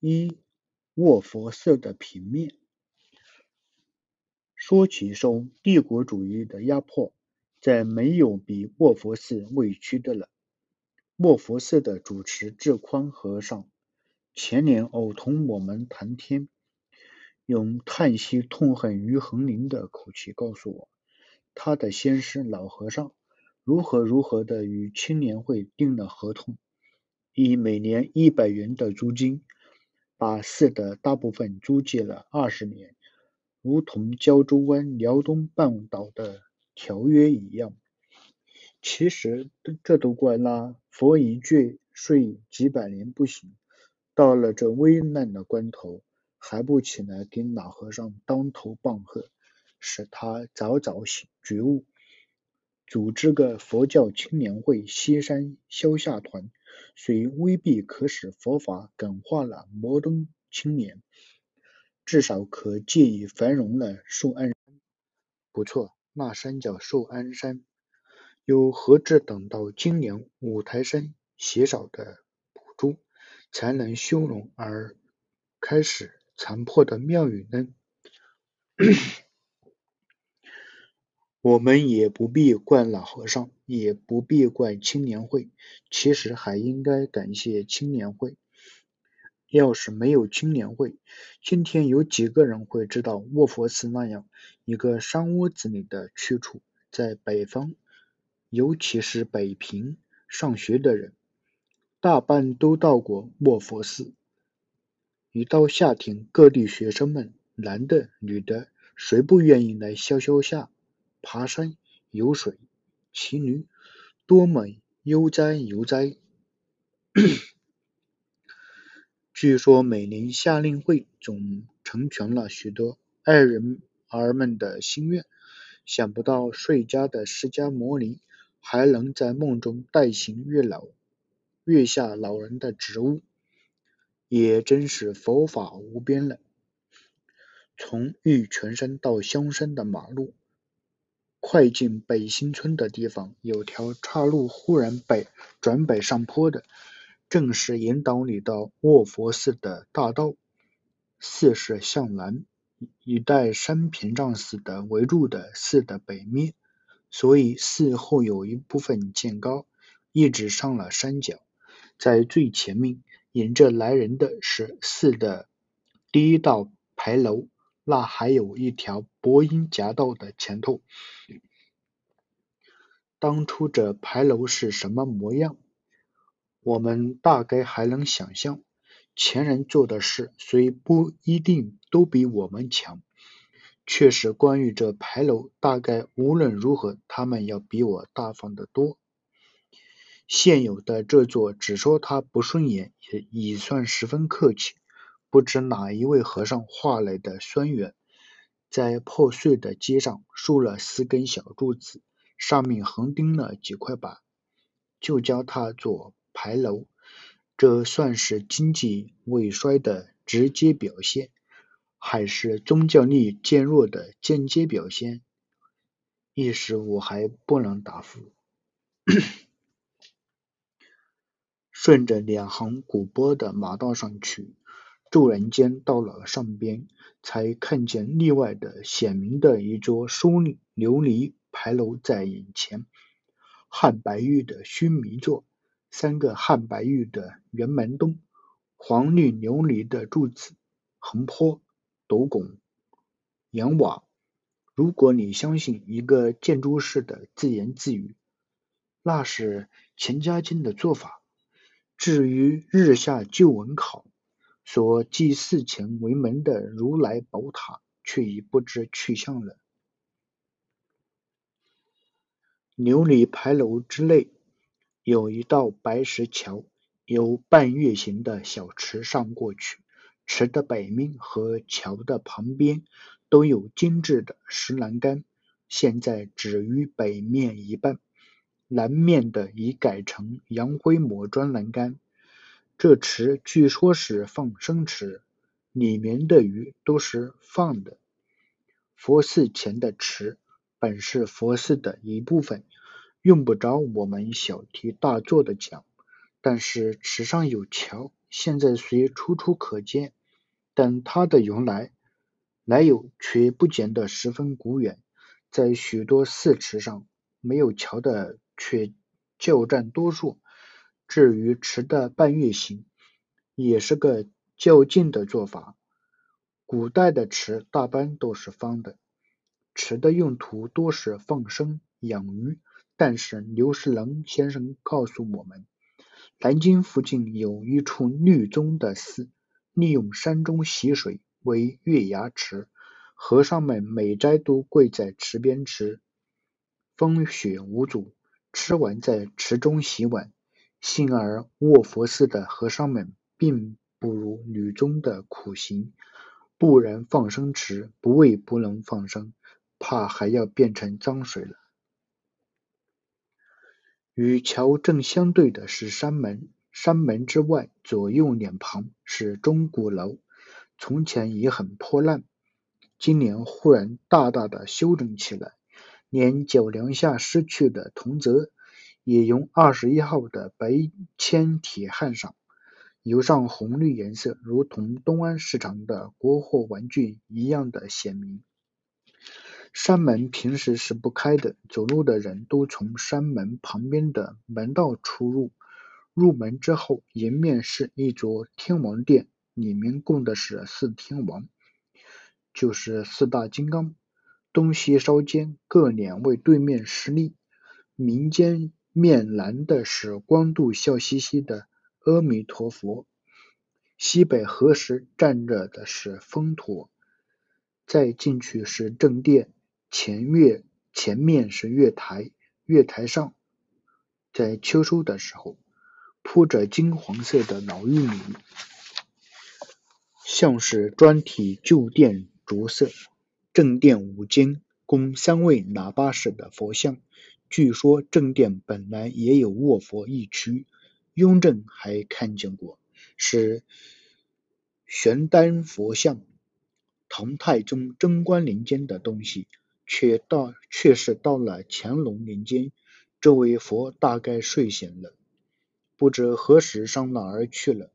一、卧佛寺的平面。说起受帝国主义的压迫，再没有比卧佛寺委屈的了。卧佛寺的主持智宽和尚前年偶同我们谈天，用叹息痛恨于恒林的口气告诉我，他的先师老和尚如何如何的与青年会订了合同，以每年一百元的租金。把寺的大部分租借了二十年，如同胶州湾辽东半岛的条约一样。其实这都怪那佛一句睡几百年不醒，到了这危难的关头，还不起来给老和尚当头棒喝，使他早早醒觉悟，组织个佛教青年会西山消夏团。虽未必可使佛法感化了摩登青年，至少可借以繁荣了寿安山。不错，那山叫寿安山。又何止等到今年五台山邪少的补助，才能修容而开始残破的庙宇呢？我们也不必怪老和尚，也不必怪青年会，其实还应该感谢青年会。要是没有青年会，今天有几个人会知道卧佛寺那样一个山窝子里的去处？在北方，尤其是北平上学的人，大半都到过卧佛寺。一到夏天，各地学生们，男的女的，谁不愿意来消消夏？爬山、游水、骑驴，多么悠哉悠哉！据说每年夏令会总成全了许多爱人儿们的心愿。想不到睡家的释迦摩尼还能在梦中代行月老、月下老人的职务，也真是佛法无边了。从玉泉山到香山的马路。快进北新村的地方，有条岔路，忽然北转北上坡的，正是引导你到卧佛寺的大道。寺是向南，以带山屏障似的围住的寺的北面，所以寺后有一部分渐高，一直上了山脚。在最前面迎着来人的是寺的第一道牌楼。那还有一条薄荫夹道的前头，当初这牌楼是什么模样，我们大概还能想象。前人做的事虽不一定都比我们强，却是关于这牌楼，大概无论如何，他们要比我大方得多。现有的这座，只说他不顺眼，也已算十分客气。不知哪一位和尚画来的酸圆，在破碎的街上竖了四根小柱子，上面横钉了几块板，就叫它做牌楼。这算是经济萎衰的直接表现，还是宗教力渐弱的间接表现？一时我还不能答复。顺着两行古波的马道上去。骤然间到了上边，才看见另外的显明的一座收琉璃牌楼在眼前，汉白玉的须弥座，三个汉白玉的圆门洞，黄绿琉璃的柱子，横坡、斗拱、檐瓦。如果你相信一个建筑师的自言自语，那是钱家金的做法。至于日下旧文考。所祭祀前为门的如来宝塔，却已不知去向了。琉璃牌楼之内有一道白石桥，由半月形的小池上过去。池的北面和桥的旁边都有精致的石栏杆，现在只于北面一半，南面的已改成洋灰抹砖栏杆。这池据说是放生池，里面的鱼都是放的。佛寺前的池本是佛寺的一部分，用不着我们小题大做的讲。但是池上有桥，现在虽楚楚可见，但它的由来来由却不见得十分古远。在许多寺池上，没有桥的却较占多数。至于池的半月形，也是个较近的做法。古代的池大半都是方的，池的用途多是放生、养鱼。但是刘世能先生告诉我们，南京附近有一处绿宗的寺，利用山中溪水为月牙池，和尚们每斋都跪在池边吃，风雪无阻，吃完在池中洗碗。幸而卧佛寺的和尚们并不如女中的苦行，不然放生池不为不能放生，怕还要变成脏水了。与桥正相对的是山门，山门之外左右两旁是钟鼓楼，从前也很破烂，今年忽然大大的修整起来，连脚梁下失去的铜则也用二十一号的白铅铁焊上，油上红绿颜色，如同东安市场的国货玩具一样的鲜明。山门平时是不开的，走路的人都从山门旁边的门道出入。入门之后，迎面是一座天王殿，里面供的是四天王，就是四大金刚。东西稍间各两位对面施立。民间面南的是光度笑嘻嘻的阿弥陀佛，西北合时站着的是风陀。再进去是正殿。前月前面是月台，月台上在秋收的时候铺着金黄色的老玉米，像是砖体旧殿着色。正殿五间供三位喇叭式的佛像，据说正殿本来也有卧佛一区。雍正还看见过，是玄丹佛像，唐太宗贞观年间的东西。却到却是到了乾隆年间，这位佛大概睡醒了，不知何时上哪儿去了，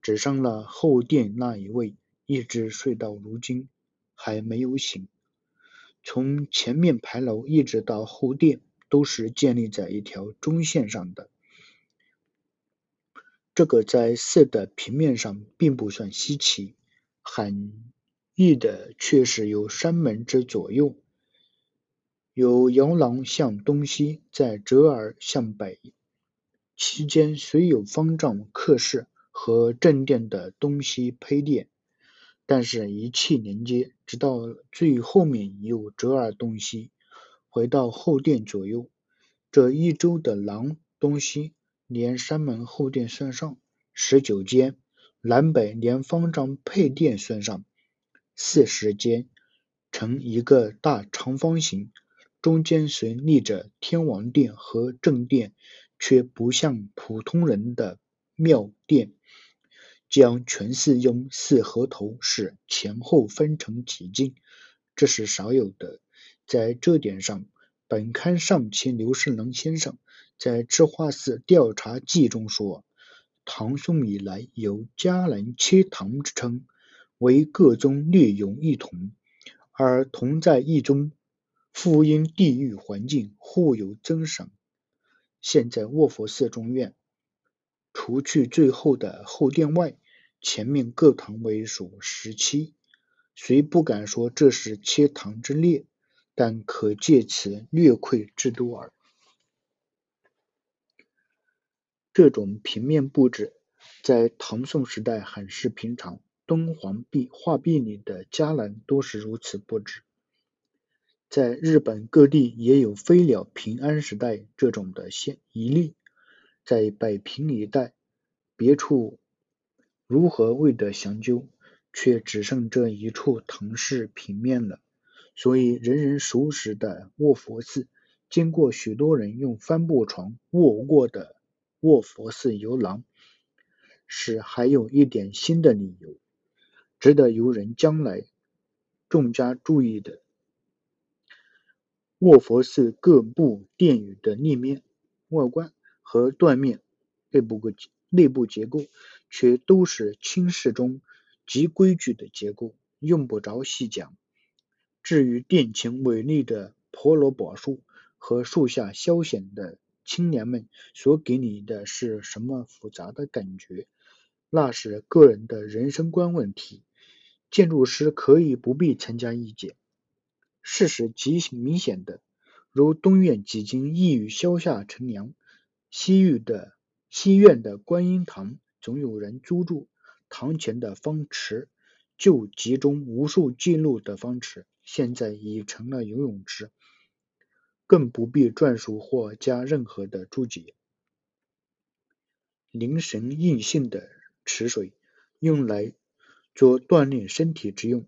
只剩了后殿那一位，一直睡到如今还没有醒。从前面牌楼一直到后殿，都是建立在一条中线上的，这个在寺的平面上并不算稀奇，很异的却是由山门之左右。有摇廊向东西，再折而向北，其间虽有方丈刻式和正殿的东西配殿，但是一气连接，直到最后面有折耳东西，回到后殿左右。这一周的廊东西，连山门后殿算上，十九间；南北连方丈配殿算上，四十间，成一个大长方形。中间虽立着天王殿和正殿，却不像普通人的庙殿，将全寺用四合头式前后分成几进，这是少有的。在这点上，本刊上期刘世能先生在《智化寺调查记》中说，唐宋以来有嘉南切唐之称，为各宗略有异同，而同在一宗。复因地域环境互有增赏。现在卧佛寺中院，除去最后的后殿外，前面各堂为数十七。虽不敢说这是切堂之列，但可借此略窥之多耳。这种平面布置，在唐宋时代很是平常。敦煌壁画壁里的伽蓝都是如此布置。在日本各地也有飞鸟平安时代这种的现一例，在北平一带，别处如何未得详究，却只剩这一处唐式平面了。所以人人熟识的卧佛寺，经过许多人用帆布床卧过的卧佛寺游廊，是还有一点新的理由，值得游人将来重加注意的。卧佛寺各部殿宇的立面、外观和断面、内部个内部结构，却都是清室中极规矩的结构，用不着细讲。至于殿前伟丽的婆罗柏树和树下消闲的青年们所给你的是什么复杂的感觉，那是个人的人生观问题，建筑师可以不必参加意见。事实极明显的，如东院几经意欲消夏乘凉，西域的西院的观音堂总有人租住，堂前的方池，就集中无数记录的方池，现在已成了游泳池，更不必转述或加任何的注解。凝神印性的池水，用来做锻炼身体之用。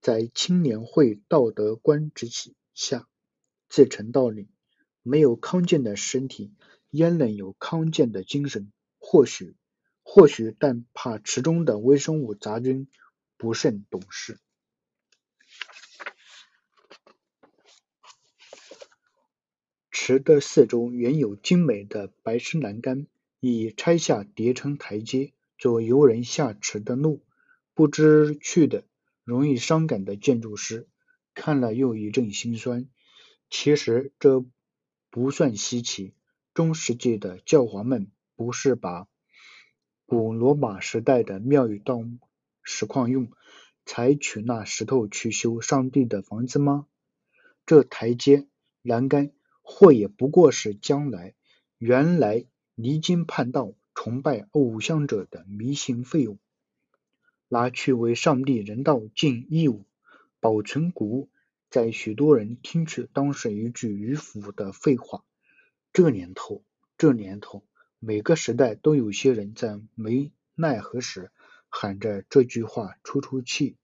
在青年会道德观之下，自成道理。没有康健的身体，焉能有康健的精神？或许，或许，但怕池中的微生物杂菌不甚懂事。池的四周原有精美的白石栏杆，已拆下叠成台阶，做游人下池的路。不知趣的。容易伤感的建筑师看了又一阵心酸。其实这不算稀奇。中世纪的教皇们不是把古罗马时代的庙宇当石矿用，才取那石头去修上帝的房子吗？这台阶、栏杆，或也不过是将来原来离经叛道、崇拜偶像者的迷信废物。拿去为上帝人道尽义务，保存古物，在许多人听去当是一句迂腐的废话。这年头，这年头，每个时代都有些人在没奈何时喊着这句话出出气。